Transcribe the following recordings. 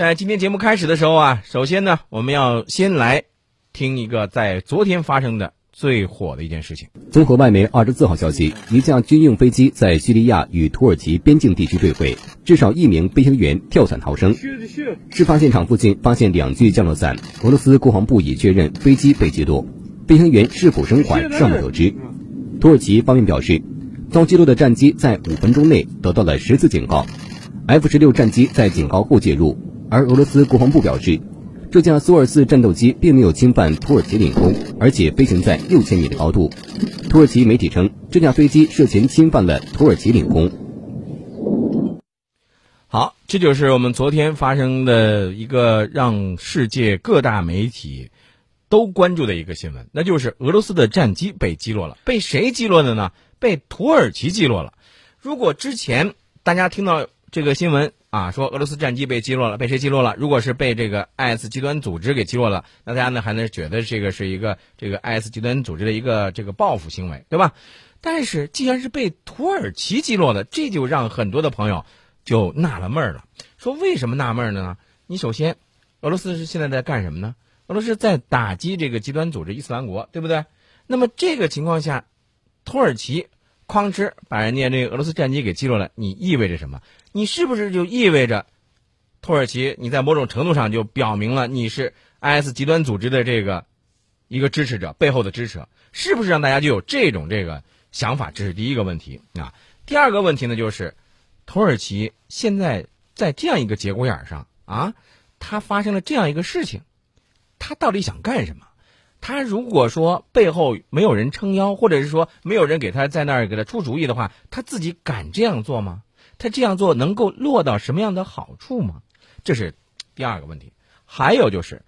在今天节目开始的时候啊，首先呢，我们要先来听一个在昨天发生的最火的一件事情。综合外媒二十四号消息，一架军用飞机在叙利亚与土耳其边境地区坠毁，至少一名飞行员跳伞逃生。事发现场附近发现两具降落伞，俄罗斯国防部已确认飞机被击落，飞行员是否生还尚未得知。土耳其方面表示，遭击落的战机在五分钟内得到了十次警告，F 十六战机在警告后介入。而俄罗斯国防部表示，这架苏 -24 战斗机并没有侵犯土耳其领空，而且飞行在六千米的高度。土耳其媒体称，这架飞机涉嫌侵犯了土耳其领空。好，这就是我们昨天发生的一个让世界各大媒体都关注的一个新闻，那就是俄罗斯的战机被击落了。被谁击落的呢？被土耳其击落了。如果之前大家听到这个新闻，啊，说俄罗斯战机被击落了，被谁击落了？如果是被这个 IS 极端组织给击落了，那大家呢还能觉得这个是一个这个 IS 极端组织的一个这个报复行为，对吧？但是既然是被土耳其击落的，这就让很多的朋友就纳了闷了，说为什么纳闷呢？你首先，俄罗斯是现在在干什么呢？俄罗斯在打击这个极端组织伊斯兰国，对不对？那么这个情况下，土耳其哐哧把人家这个俄罗斯战机给击落了，你意味着什么？你是不是就意味着，土耳其你在某种程度上就表明了你是 IS 极端组织的这个一个支持者背后的支持？是不是让大家就有这种这个想法？这是第一个问题啊。第二个问题呢，就是土耳其现在在这样一个节骨眼上啊，它发生了这样一个事情，它到底想干什么？他如果说背后没有人撑腰，或者是说没有人给他在那儿给他出主意的话，他自己敢这样做吗？他这样做能够落到什么样的好处吗？这是第二个问题。还有就是，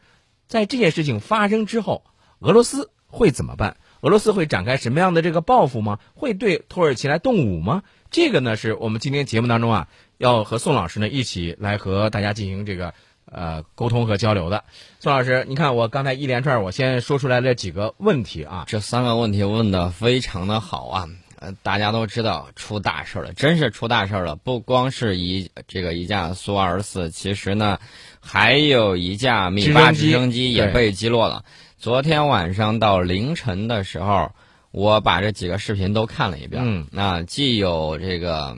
在这件事情发生之后，俄罗斯会怎么办？俄罗斯会展开什么样的这个报复吗？会对土耳其来动武吗？这个呢，是我们今天节目当中啊，要和宋老师呢一起来和大家进行这个呃沟通和交流的。宋老师，你看我刚才一连串，我先说出来了几个问题啊，这三个问题问的非常的好啊。呃，大家都知道出大事了，真是出大事了。不光是一这个一架苏二十四，其实呢，还有一架米八直升机也被击落了。昨天晚上到凌晨的时候，我把这几个视频都看了一遍。嗯，那既有这个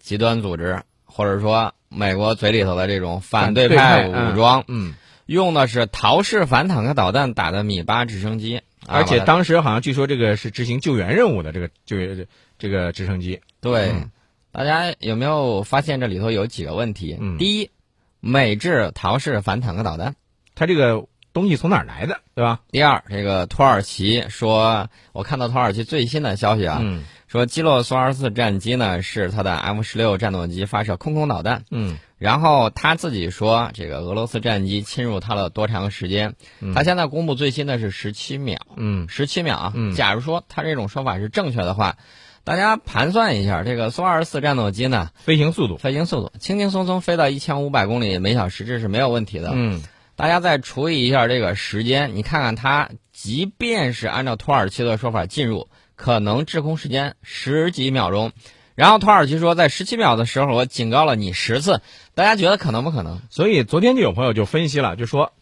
极端组织，或者说美国嘴里头的这种反对派武装，嗯，用的是陶式反坦克导弹打的米八直升机。而且当时好像据说这个是执行救援任务的这个救援这个直升机。对，大家有没有发现这里头有几个问题？第一，美制陶式反坦克导弹，它这个东西从哪儿来的，对吧？第二，这个土耳其说，我看到土耳其最新的消息啊。说击落苏二十四战机呢，是他的 F 十六战斗机发射空空导弹。嗯，然后他自己说，这个俄罗斯战机侵入他了多长时间？他现在公布最新的是十七秒。嗯，十七秒。嗯，假如说他这种说法是正确的话，大家盘算一下，这个苏二十四战斗机呢，飞行速度，飞行速度，轻轻松松飞到一千五百公里每小时，这是没有问题的。嗯，大家再除以一下这个时间，你看看它，即便是按照土耳其的说法进入。可能滞空时间十几秒钟，然后土耳其说在十七秒的时候我警告了你十次，大家觉得可能不可能？所以昨天就有朋友就分析了，就说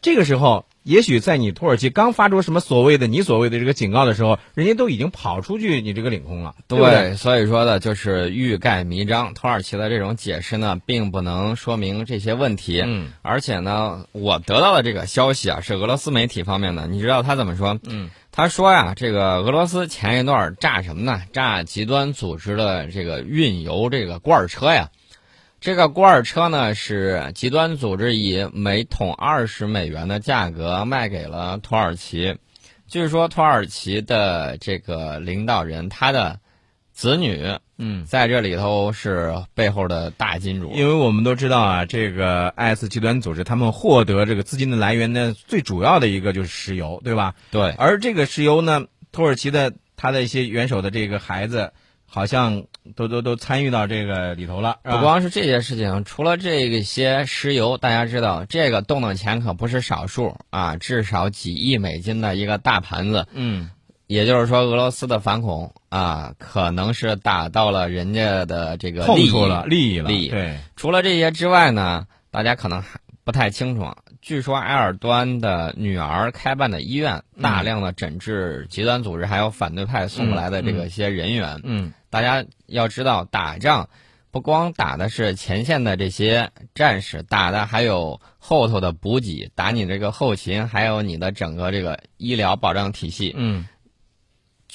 这个时候也许在你土耳其刚发出什么所谓的你所谓的这个警告的时候，人家都已经跑出去你这个领空了，对对？所以说呢，就是欲盖弥彰，土耳其的这种解释呢，并不能说明这些问题。嗯，而且呢，我得到的这个消息啊，是俄罗斯媒体方面的，你知道他怎么说？嗯。他说呀，这个俄罗斯前一段炸什么呢？炸极端组织的这个运油这个罐车呀。这个罐车呢，是极端组织以每桶二十美元的价格卖给了土耳其。据说土耳其的这个领导人他的子女。嗯，在这里头是背后的大金主，因为我们都知道啊，这个 IS 极端组织他们获得这个资金的来源呢，最主要的一个就是石油，对吧？对。而这个石油呢，土耳其的他的一些元首的这个孩子，好像都都都参与到这个里头了。不光是这些事情，除了这些石油，大家知道这个动的钱可不是少数啊，至少几亿美金的一个大盘子。嗯。也就是说，俄罗斯的反恐啊，可能是打到了人家的这个利益了，利益了。利益。对，除了这些之外呢，大家可能还不太清楚。据说埃尔多安的女儿开办的医院，大量的诊治极端组织还有反对派送过来的这个些人员。嗯，大家要知道，打仗不光打的是前线的这些战士，打的还有后头的补给，打你这个后勤，还有你的整个这个医疗保障体系。嗯，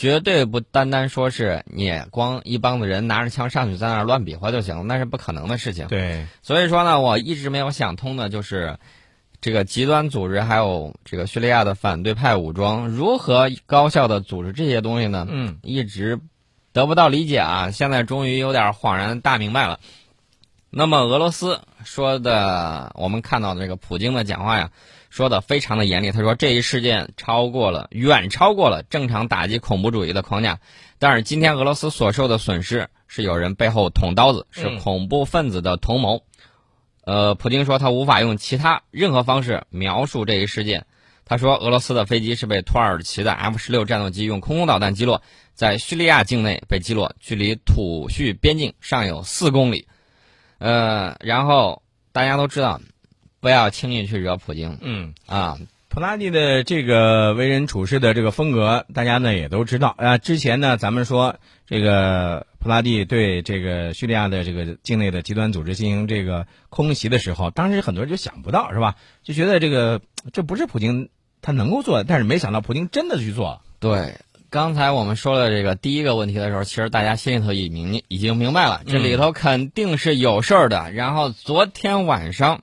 绝对不单单说是你光一帮子人拿着枪上去在那儿乱比划就行，那是不可能的事情。对，所以说呢，我一直没有想通的就是。这个极端组织还有这个叙利亚的反对派武装如何高效的组织这些东西呢？嗯，一直得不到理解啊！现在终于有点恍然大明白了。那么俄罗斯说的，我们看到的这个普京的讲话呀，说的非常的严厉。他说这一事件超过了，远超过了正常打击恐怖主义的框架。但是今天俄罗斯所受的损失是有人背后捅刀子，是恐怖分子的同谋。呃，普京说他无法用其他任何方式描述这一事件。他说，俄罗斯的飞机是被土耳其的 F 十六战斗机用空空导弹击落，在叙利亚境内被击落，距离土叙边境尚有四公里。呃，然后大家都知道，不要轻易去惹普京。嗯啊，普拉蒂的这个为人处事的这个风格，大家呢也都知道啊。之前呢，咱们说这个普拉蒂对这个叙利亚的这个境内的极端组织进行这个空袭的时候，当时很多人就想不到，是吧？就觉得这个这不是普京他能够做的，但是没想到普京真的去做了。对，刚才我们说了这个第一个问题的时候，其实大家心里头已明已经明白了，这里头肯定是有事儿的。然后昨天晚上。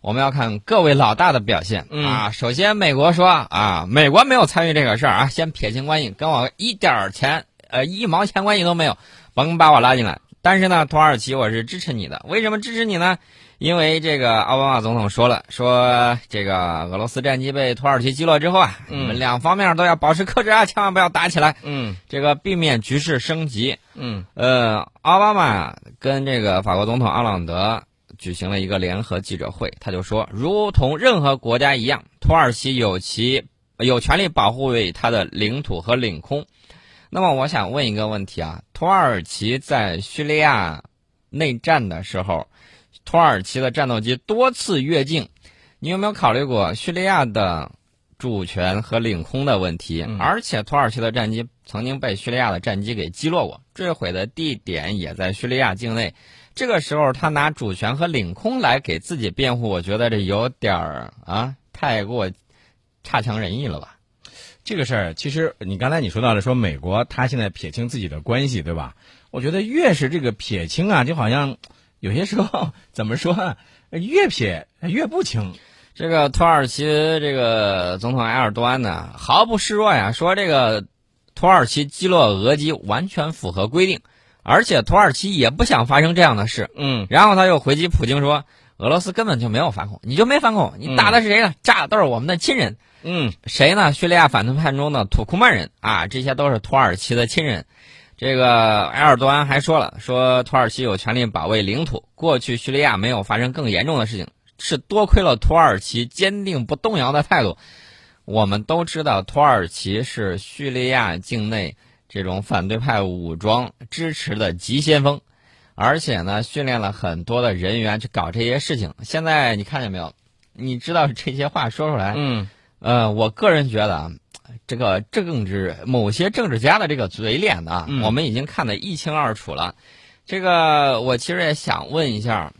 我们要看各位老大的表现啊！首先，美国说啊，美国没有参与这个事儿啊，先撇清关系，跟我一点钱呃一毛钱关系都没有，甭把我拉进来。但是呢，土耳其我是支持你的，为什么支持你呢？因为这个奥巴马总统说了，说这个俄罗斯战机被土耳其击落之后啊，你们两方面都要保持克制啊，千万不要打起来，嗯，这个避免局势升级。嗯，呃，奥巴马跟这个法国总统奥朗德。举行了一个联合记者会，他就说，如同任何国家一样，土耳其有其有权利保护它的领土和领空。那么，我想问一个问题啊，土耳其在叙利亚内战的时候，土耳其的战斗机多次越境，你有没有考虑过叙利亚的主权和领空的问题？而且，土耳其的战机曾经被叙利亚的战机给击落过，坠毁的地点也在叙利亚境内。这个时候，他拿主权和领空来给自己辩护，我觉得这有点儿啊，太过差强人意了吧？这个事儿，其实你刚才你说到了，说美国他现在撇清自己的关系，对吧？我觉得越是这个撇清啊，就好像有些时候怎么说，越撇越不清。这个土耳其这个总统埃尔多安呢，毫不示弱呀，说这个土耳其击落俄机完全符合规定。而且土耳其也不想发生这样的事，嗯，然后他又回击普京说，俄罗斯根本就没有反恐，你就没反恐，你打的是谁呢？炸的都是我们的亲人，嗯，谁呢？叙利亚反对派中的土库曼人啊，这些都是土耳其的亲人。这个埃尔多安还说了，说土耳其有权利保卫领土，过去叙利亚没有发生更严重的事情，是多亏了土耳其坚定不动摇的态度。我们都知道，土耳其是叙利亚境内。这种反对派武装支持的急先锋，而且呢，训练了很多的人员去搞这些事情。现在你看见没有？你知道这些话说出来，嗯，呃，我个人觉得啊，这个政治某些政治家的这个嘴脸呢，我们已经看得一清二楚了。这个我其实也想问一下，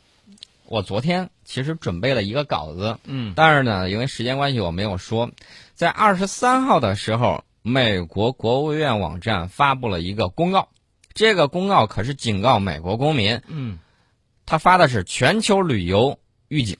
我昨天其实准备了一个稿子，嗯，但是呢，因为时间关系我没有说，在二十三号的时候。美国国务院网站发布了一个公告，这个公告可是警告美国公民，嗯，他发的是全球旅游预警。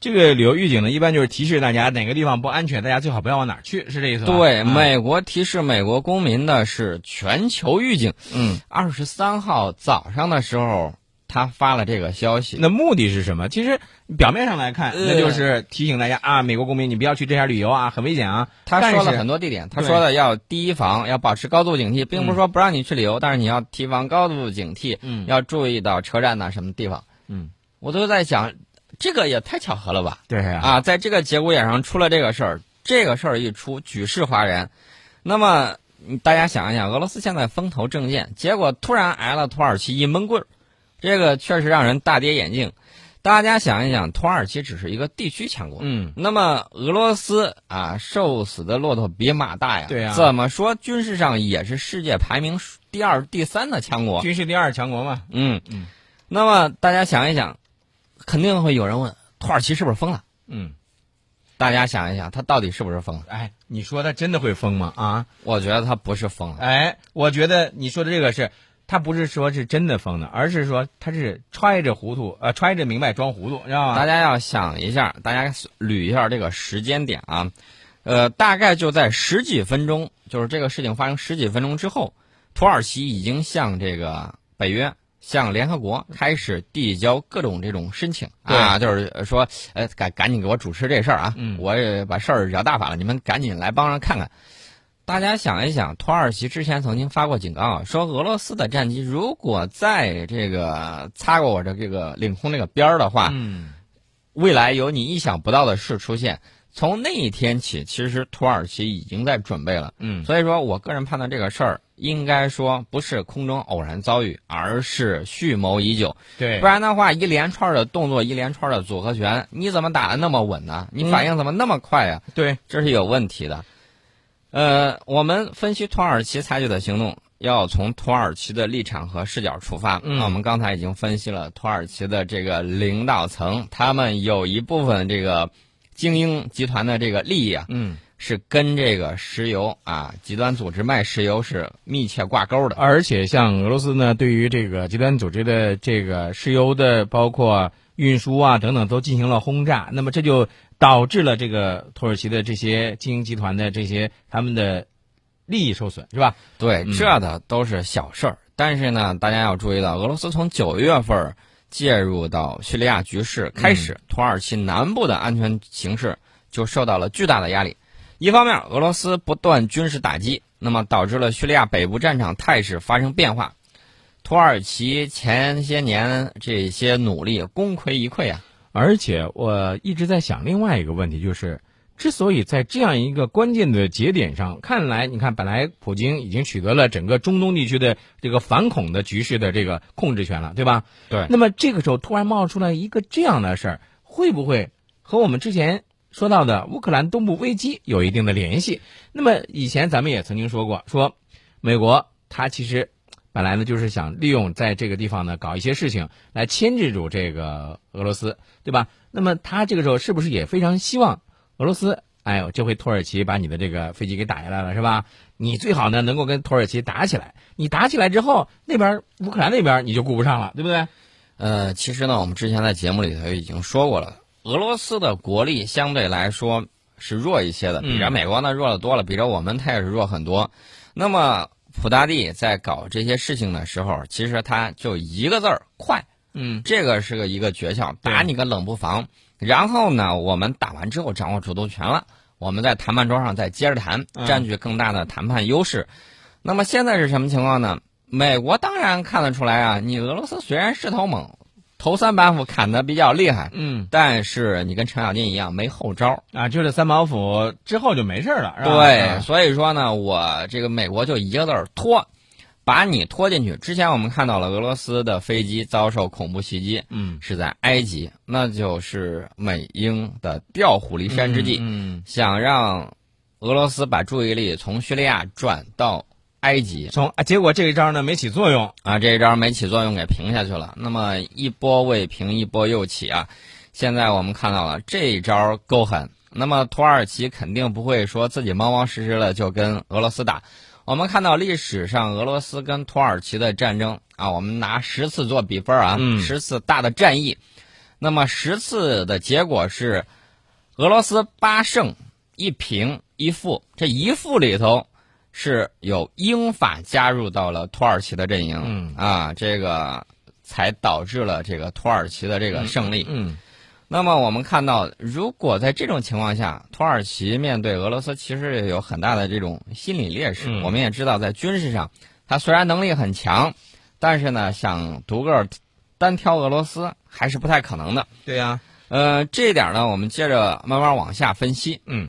这个旅游预警呢，一般就是提示大家哪个地方不安全，大家最好不要往哪儿去，是这意思吧？对，美国提示美国公民的是全球预警。嗯，二十三号早上的时候。他发了这个消息，那目的是什么？其实表面上来看，那就是提醒大家啊，美国公民你不要去这些旅游啊，很危险啊。他说了很多地点，他说的要提防，要保持高度警惕，并不是说不让你去旅游，但是你要提防高度警惕，嗯，要注意到车站呐什么地方。嗯，我都在想，这个也太巧合了吧？对啊，在这个节骨眼上出了这个事儿，这个事儿一出，举世哗然。那么大家想一想，俄罗斯现在风头正劲，结果突然挨了土耳其一闷棍儿。这个确实让人大跌眼镜。大家想一想，土耳其只是一个地区强国，嗯，那么俄罗斯啊，瘦死的骆驼比马大呀，对呀怎么说军事上也是世界排名第二、第三的强国，军事第二强国嘛。嗯嗯，那么大家想一想，肯定会有人问，土耳其是不是疯了？嗯，大家想一想，他到底是不是疯了？哎，你说他真的会疯吗？啊，我觉得他不是疯了，哎，我觉得你说的这个是，他不是说是真的疯的，而是说他是揣着糊涂，呃，揣着明白装糊涂，知道吗？大家要想一下，大家捋一下这个时间点啊，呃，大概就在十几分钟，就是这个事情发生十几分钟之后，土耳其已经向这个北约、向联合国开始递交各种这种申请啊，就是说，呃，赶赶紧给我主持这事儿啊，嗯我也把事儿惹大发了，你们赶紧来帮着看看。大家想一想，土耳其之前曾经发过警告啊，说俄罗斯的战机如果在这个擦过我的这个领空这个边儿的话，嗯，未来有你意想不到的事出现。从那一天起，其实土耳其已经在准备了。嗯，所以说我个人判断这个事儿应该说不是空中偶然遭遇，而是蓄谋已久。对不，然的话，一连串的动作，一连串的组合拳，你怎么打的那么稳呢？你反应怎么那么快呀、对，这是有问题的。呃，我们分析土耳其采取的行动，要从土耳其的立场和视角出发。嗯那我们刚才已经分析了土耳其的这个领导层，他们有一部分这个精英集团的这个利益啊，嗯，是跟这个石油啊极端组织卖石油是密切挂钩的。而且像俄罗斯呢，对于这个极端组织的这个石油的包括运输啊等等都进行了轰炸，那么这就导致了这个土耳其的这些精英集团的这些他们的利益受损，是吧？对，嗯这的都是小事儿。但是呢，大家要注意到，俄罗斯从九月份儿介入到叙利亚局势开嗯始，土耳其南部的安全形势就受到了巨大的压力。一方面，俄罗斯不断军事打击，那么导致了叙利亚北部战场态势发生变化。土耳其前些年这些努力功亏一篑啊！而且我一直在想另外一个问题，就是之所以在这样一个关键的节点上，看来你看，本来普京已经取得了整个中东地区的这个反恐的局势的这个控制权了，对吧？对那么这个时候突然冒出来一个这样的事儿，会不会和我们之前说到的乌克兰东部危机有一定的联系？那么以前咱们也曾经说过，说美国它其实本来呢就是想利用在这个地方呢搞一些事情来牵制住这个俄罗斯，对吧？那么他这个时候是不是也非常希望俄罗斯？哎呦，这回土耳其把你的这个飞机给打下来了，是吧？你最好呢能够跟土耳其打起来。你打起来之后，那边乌克兰那边你就顾不上了，对不对？呃，其实呢，我们之前在节目里头已经说过了，俄罗斯的国力相对来说是弱一些的，比着嗯美国呢弱的多了，比着我们它也是弱很多。那么普大帝在搞这些事情的时候，其实他就一个字儿快，嗯，这个是个一个诀窍，打你个冷不防。然后呢，我们打完之后掌握主动权了，我们在谈判桌上再接着谈，嗯占据更大的谈判优势。那么现在是什么情况呢？美国当然看得出来啊，你俄罗斯虽然势头猛，头三板斧砍的比较厉害，嗯但是你跟程咬金一样没后招。啊，就这三板斧之后就没事了，是吧？对，啊所以说呢，我这个美国就一个字儿拖，把你拖进去。之前我们看到了俄罗斯的飞机遭受恐怖袭击，嗯，是在埃及，那就是美英的调虎离山之计，嗯，想让俄罗斯把注意力从叙利亚转到埃及从啊，结果这一招呢没起作用，啊，这一招没起作用，给平下去了。那么一波未平，一波又起啊！现在我们看到了这一招够狠。那么土耳其肯定不会说自己冒冒失失的就跟俄罗斯打。我们看到历史上俄罗斯跟土耳其的战争啊，我们拿十次做比分啊，嗯十次大的战役，那么十次的结果是俄罗斯八胜一平一负，这一负里头是有英法加入到了土耳其的阵营，嗯啊，这个才导致了这个土耳其的这个胜利。嗯那么我们看到，如果在这种情况下，土耳其面对俄罗斯，其实也有很大的这种心理劣势。嗯我们也知道，在军事上，他虽然能力很强，但是呢，想独个儿单挑俄罗斯还是不太可能的。对呀、呃，这一点呢，我们接着慢慢往下分析。嗯。